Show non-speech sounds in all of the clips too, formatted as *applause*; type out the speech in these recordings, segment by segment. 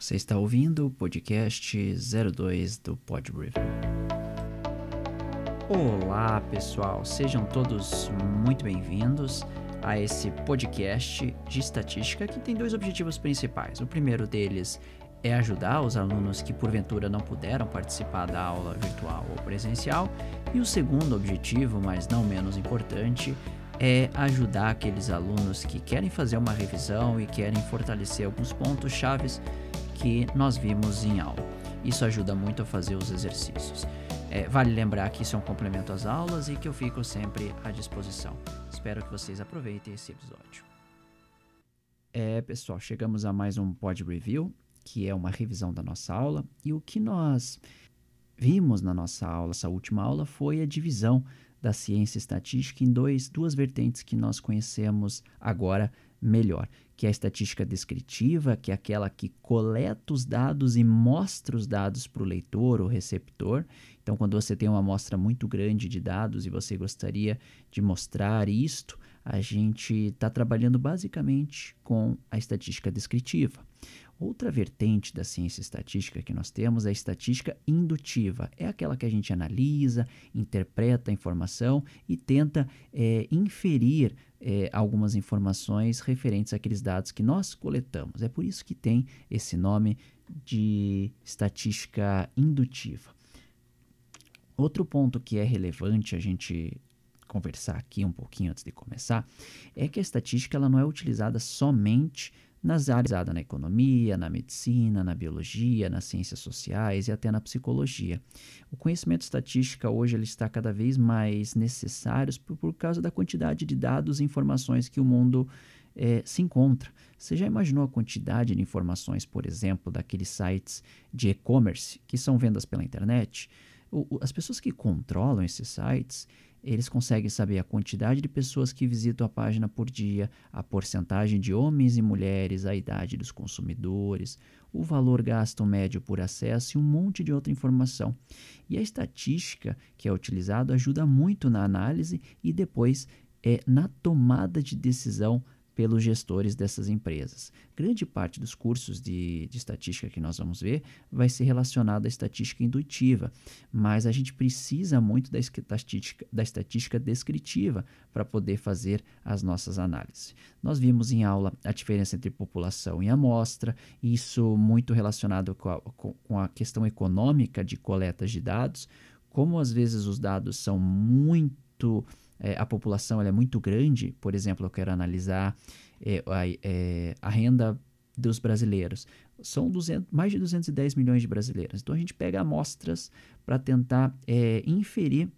Você está ouvindo o podcast 02 do Pod Review. Olá, pessoal, sejam todos muito bem-vindos a esse podcast de estatística que tem dois objetivos principais. O primeiro deles é ajudar os alunos que porventura não puderam participar da aula virtual ou presencial, e o segundo objetivo, mas não menos importante, é ajudar aqueles alunos que querem fazer uma revisão e querem fortalecer alguns pontos chaves que nós vimos em aula. Isso ajuda muito a fazer os exercícios. É, vale lembrar que isso é um complemento às aulas e que eu fico sempre à disposição. Espero que vocês aproveitem esse episódio. É, pessoal, chegamos a mais um Pod Review, que é uma revisão da nossa aula, e o que nós vimos na nossa aula, essa última aula, foi a divisão da ciência estatística em dois, duas vertentes que nós conhecemos agora melhor, que é a estatística descritiva, que é aquela que coleta os dados e mostra os dados para o leitor ou receptor. Então, quando você tem uma amostra muito grande de dados e você gostaria de mostrar isto, a gente está trabalhando basicamente com a estatística descritiva. Outra vertente da ciência estatística que nós temos é a estatística indutiva. É aquela que a gente analisa, interpreta a informação e tenta é, inferir é, algumas informações referentes àqueles dados que nós coletamos. É por isso que tem esse nome de estatística indutiva. Outro ponto que é relevante a gente conversar aqui um pouquinho antes de começar é que a estatística ela não é utilizada somente nas áreas na economia, na medicina, na biologia, nas ciências sociais e até na psicologia. O conhecimento estatístico hoje ele está cada vez mais necessário por, por causa da quantidade de dados e informações que o mundo é, se encontra. Você já imaginou a quantidade de informações, por exemplo, daqueles sites de e-commerce que são vendas pela internet? O, as pessoas que controlam esses sites, eles conseguem saber a quantidade de pessoas que visitam a página por dia, a porcentagem de homens e mulheres, a idade dos consumidores, o valor gasto médio por acesso e um monte de outra informação. E a estatística que é utilizada ajuda muito na análise e depois é na tomada de decisão pelos gestores dessas empresas. Grande parte dos cursos de, de estatística que nós vamos ver vai ser relacionado à estatística indutiva, mas a gente precisa muito da estatística, da estatística descritiva para poder fazer as nossas análises. Nós vimos em aula a diferença entre população e amostra, isso muito relacionado com a, com a questão econômica de coletas de dados, como às vezes os dados são muito é, a população é muito grande, por exemplo, eu quero analisar é, a, é, a, renda dos brasileiros. São 200, mais de 210 milhões de brasileiros. Então a gente pega amostras para tentar é, inferir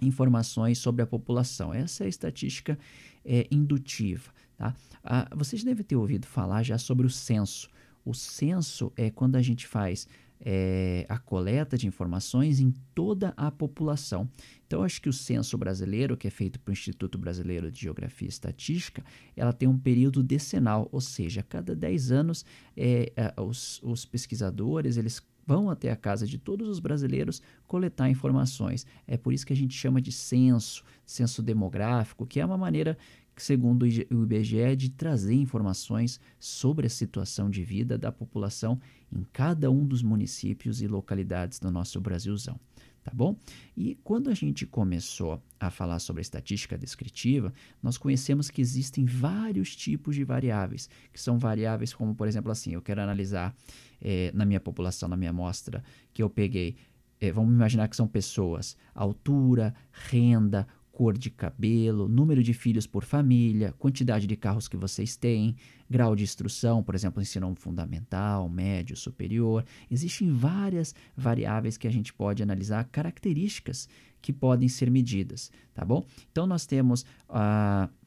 informações sobre a população. Essa é a estatística é, indutiva. Tá? Ah, vocês devem ter ouvido falar já sobre o censo. O censo é quando a gente faz é, a coleta de informações em toda a população. Então, acho que o censo brasileiro, que é feito pelo Instituto Brasileiro de Geografia e Estatística, ela tem um período decenal, ou seja, a cada 10 anos é, é, os, os pesquisadores eles vão até a casa de todos os brasileiros coletar informações. É por isso que a gente chama de censo, censo demográfico, que é uma maneira segundo o IBGE, de trazer informações sobre a situação de vida da população em cada um dos municípios e localidades do nosso Brasilzão. Tá bom? E quando a gente começou a falar sobre a estatística descritiva, nós conhecemos que existem vários tipos de variáveis, que são variáveis como, por exemplo, assim, eu quero analisar eh, na minha população, na minha amostra, que eu peguei é, vamos imaginar que são pessoas, altura, renda, cor de cabelo, número de filhos por família, quantidade de carros que vocês têm, grau de instrução, por exemplo, ensino fundamental, médio, superior. Existem várias variáveis que a gente pode analisar, características que podem ser medidas, tá bom? Então nós temos a. Uh,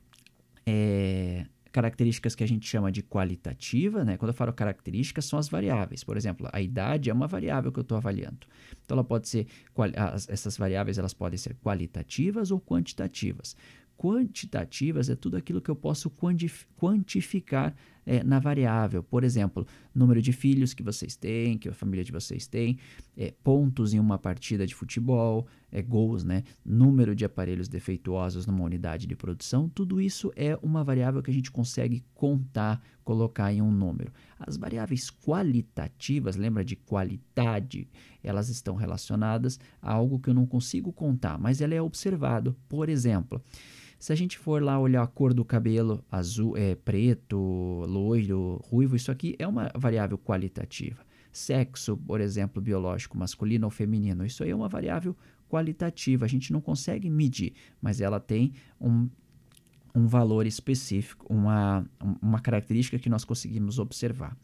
é, características que a gente chama de qualitativa, né? Quando eu falo características, são as variáveis. Por exemplo, a idade é uma variável que eu estou avaliando. Então, ela pode ser, essas variáveis elas podem ser qualitativas ou quantitativas. Quantitativas é tudo aquilo que eu posso quantificar é, na variável. Por exemplo, número de filhos que vocês têm, que a família de vocês tem, é, pontos em uma partida de futebol, é, gols, né? número de aparelhos defeituosos numa unidade de produção. Tudo isso é uma variável que a gente consegue contar, colocar em um número. As variáveis qualitativas, lembra de qualidade? Elas estão relacionadas a algo que eu não consigo contar, mas ela é observado. Por exemplo, se a gente for lá olhar a cor do cabelo, azul, é, preto, loiro, ruivo, isso aqui é uma variável qualitativa. Sexo, por exemplo, biológico, masculino ou feminino, isso aí é uma variável qualitativa. A gente não consegue medir, mas ela tem um, um valor específico, uma, uma característica que nós conseguimos observar.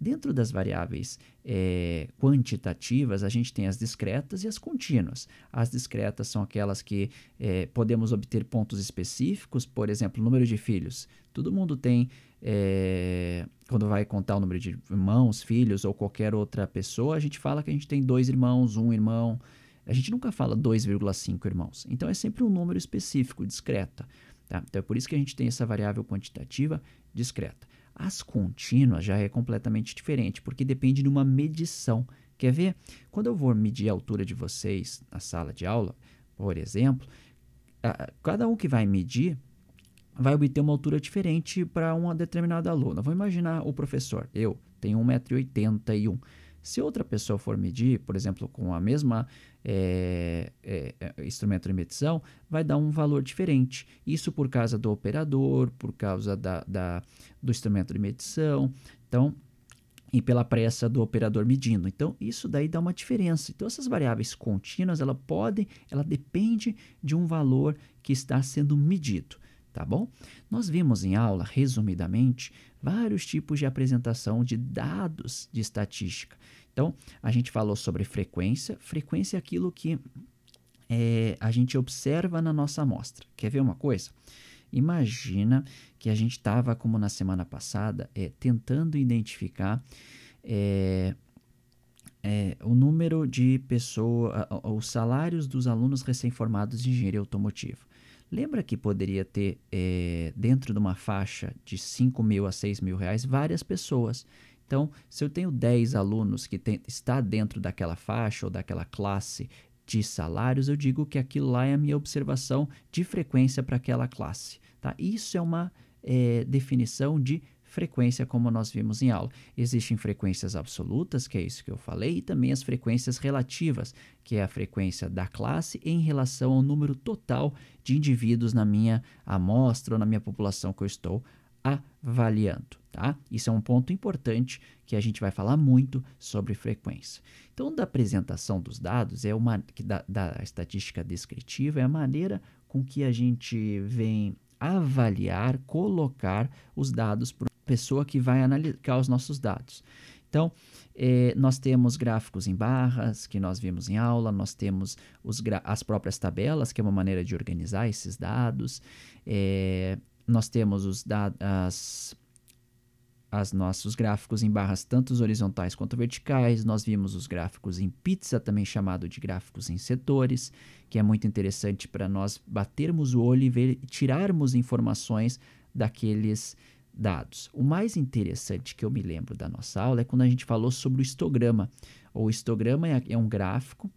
Dentro das variáveis é, quantitativas, a gente tem as discretas e as contínuas. As discretas são aquelas que é, podemos obter pontos específicos, por exemplo, número de filhos. Todo mundo tem, é, quando vai contar o número de irmãos, filhos ou qualquer outra pessoa, a gente fala que a gente tem dois irmãos, um irmão. A gente nunca fala 2,5 irmãos. Então é sempre um número específico, discreta. Tá? Então é por isso que a gente tem essa variável quantitativa discreta. As contínuas já é completamente diferente, porque depende de uma medição. Quer ver? Quando eu vou medir a altura de vocês na sala de aula, por exemplo, cada um que vai medir vai obter uma altura diferente para uma determinada aluna. Vou imaginar o professor, eu tenho 1,81m. Se outra pessoa for medir, por exemplo, com a mesma é, é, é, instrumento de medição, vai dar um valor diferente. Isso por causa do operador, por causa da, da, do instrumento de medição. Então, e pela pressa do operador medindo. Então, isso daí dá uma diferença. Então, essas variáveis contínuas, ela ela depende de um valor que está sendo medido, tá bom? Nós vimos em aula, resumidamente, vários tipos de apresentação de dados de estatística. Então, a gente falou sobre frequência. Frequência é aquilo que é, a gente observa na nossa amostra. Quer ver uma coisa? Imagina que a gente estava, como na semana passada, é, tentando identificar é, é, o número de pessoas, os salários dos alunos recém-formados de engenharia automotiva. Lembra que poderia ter, é, dentro de uma faixa de 5 mil a 6 mil reais, várias pessoas. Então, se eu tenho 10 alunos que tem, está dentro daquela faixa ou daquela classe de salários, eu digo que aquilo lá é a minha observação de frequência para aquela classe. Tá? Isso é uma é, definição de frequência, como nós vimos em aula. Existem frequências absolutas, que é isso que eu falei, e também as frequências relativas, que é a frequência da classe em relação ao número total de indivíduos na minha amostra ou na minha população que eu estou avaliando, tá? Isso é um ponto importante que a gente vai falar muito sobre frequência. Então, da apresentação dos dados é uma da, da estatística descritiva é a maneira com que a gente vem avaliar, colocar os dados para a pessoa que vai analisar os nossos dados. Então, eh, nós temos gráficos em barras, que nós vimos em aula, nós temos as próprias tabelas, que é uma maneira de organizar esses dados. Eh, nós temos os as, as nossos gráficos em barras tanto horizontais quanto verticais. Nós vimos os gráficos em pizza, também chamado de gráficos em setores, que é muito interessante para nós batermos o olho e ver, tirarmos informações daqueles dados. O mais interessante que eu me lembro da nossa aula é quando a gente falou sobre o histograma. O histograma é, é um gráfico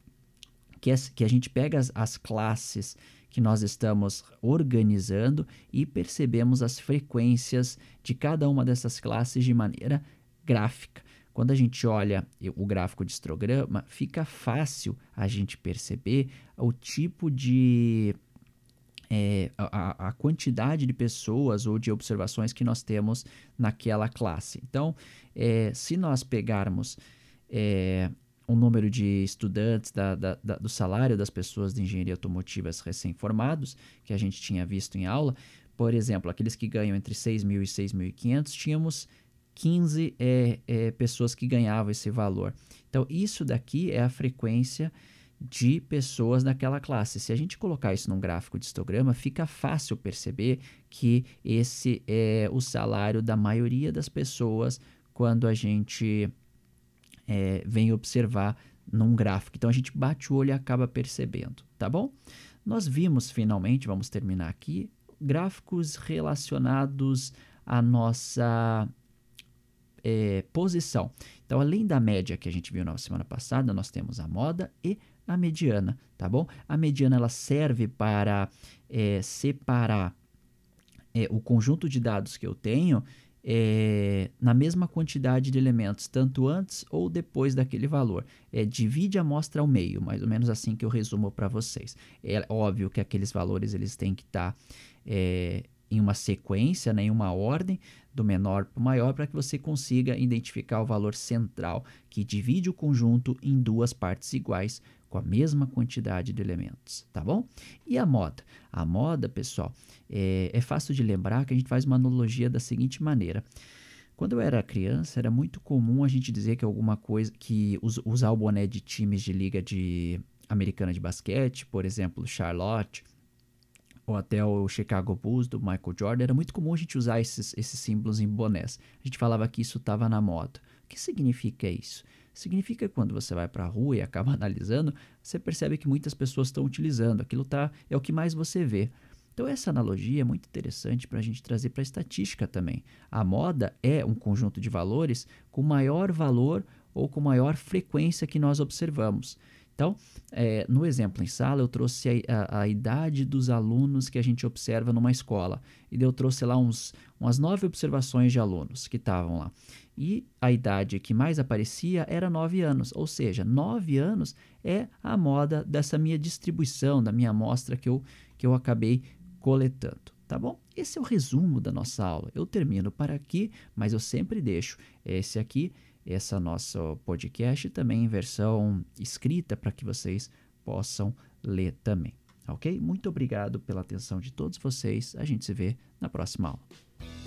que, é, que a gente pega as, as classes que nós estamos organizando e percebemos as frequências de cada uma dessas classes de maneira gráfica. Quando a gente olha o gráfico de histograma, fica fácil a gente perceber o tipo de. É, a, a, quantidade de pessoas ou de observações que nós temos naquela classe. Então, é, se nós pegarmos é, o número de estudantes, da, da, da, do salário das pessoas de engenharia automotivas recém-formados, que a gente tinha visto em aula. Por exemplo, aqueles que ganham entre 6 mil e 6.500, tínhamos 15 é, é, pessoas que ganhavam esse valor. Então, isso daqui é a frequência de pessoas daquela classe. Se a gente colocar isso num gráfico de histograma, fica fácil perceber que esse é o salário da maioria das pessoas quando a gente é, vem observar num gráfico. Então a gente bate o olho e acaba percebendo, tá bom? Nós vimos finalmente, vamos terminar aqui, gráficos relacionados à nossa é, posição. Então, além da média que a gente viu na semana passada, nós temos a moda e a mediana, tá bom? A mediana ela serve para é, separar é, o conjunto de dados que eu tenho é, na mesma quantidade de elementos, tanto antes ou depois daquele valor. É, divide a amostra ao meio, mais ou menos assim que eu resumo para vocês. É óbvio que aqueles valores eles têm que estar tá, é, em uma sequência, né, em uma ordem, do menor para o maior, para que você consiga identificar o valor central, que divide o conjunto em duas partes iguais, com a mesma quantidade de elementos, tá bom? E a moda? A moda, pessoal, é, é fácil de lembrar que a gente faz uma analogia da seguinte maneira. Quando eu era criança, era muito comum a gente dizer que alguma coisa, que usar o boné de times de liga de americana de basquete, por exemplo, Charlotte, ou até o Chicago Bulls do Michael Jordan, era muito comum a gente usar esses, esses símbolos em bonés. A gente falava que isso estava na moda. O que significa isso? Significa que quando você vai para a rua e acaba *laughs* analisando, você percebe que muitas pessoas estão utilizando. Aquilo tá, é o que mais você vê. Então, essa analogia é muito interessante para a gente trazer para a estatística também. A moda é um conjunto de valores com maior valor ou com maior frequência que nós observamos. Então, é, no exemplo em sala, eu trouxe a, a, a, idade dos alunos que a gente observa numa escola. E eu trouxe lá uns, umas nove observações de alunos que estavam lá. E a idade que mais aparecia era nove anos. Ou seja, nove anos é a moda dessa minha distribuição, da minha amostra que eu, que eu acabei coletando. Tá bom? Esse é o resumo da nossa aula. Eu termino para aqui, mas eu sempre deixo esse aqui essa nosso podcast também em versão escrita para que vocês possam ler também. Ok? Muito obrigado pela atenção de todos vocês. A gente se vê na próxima aula.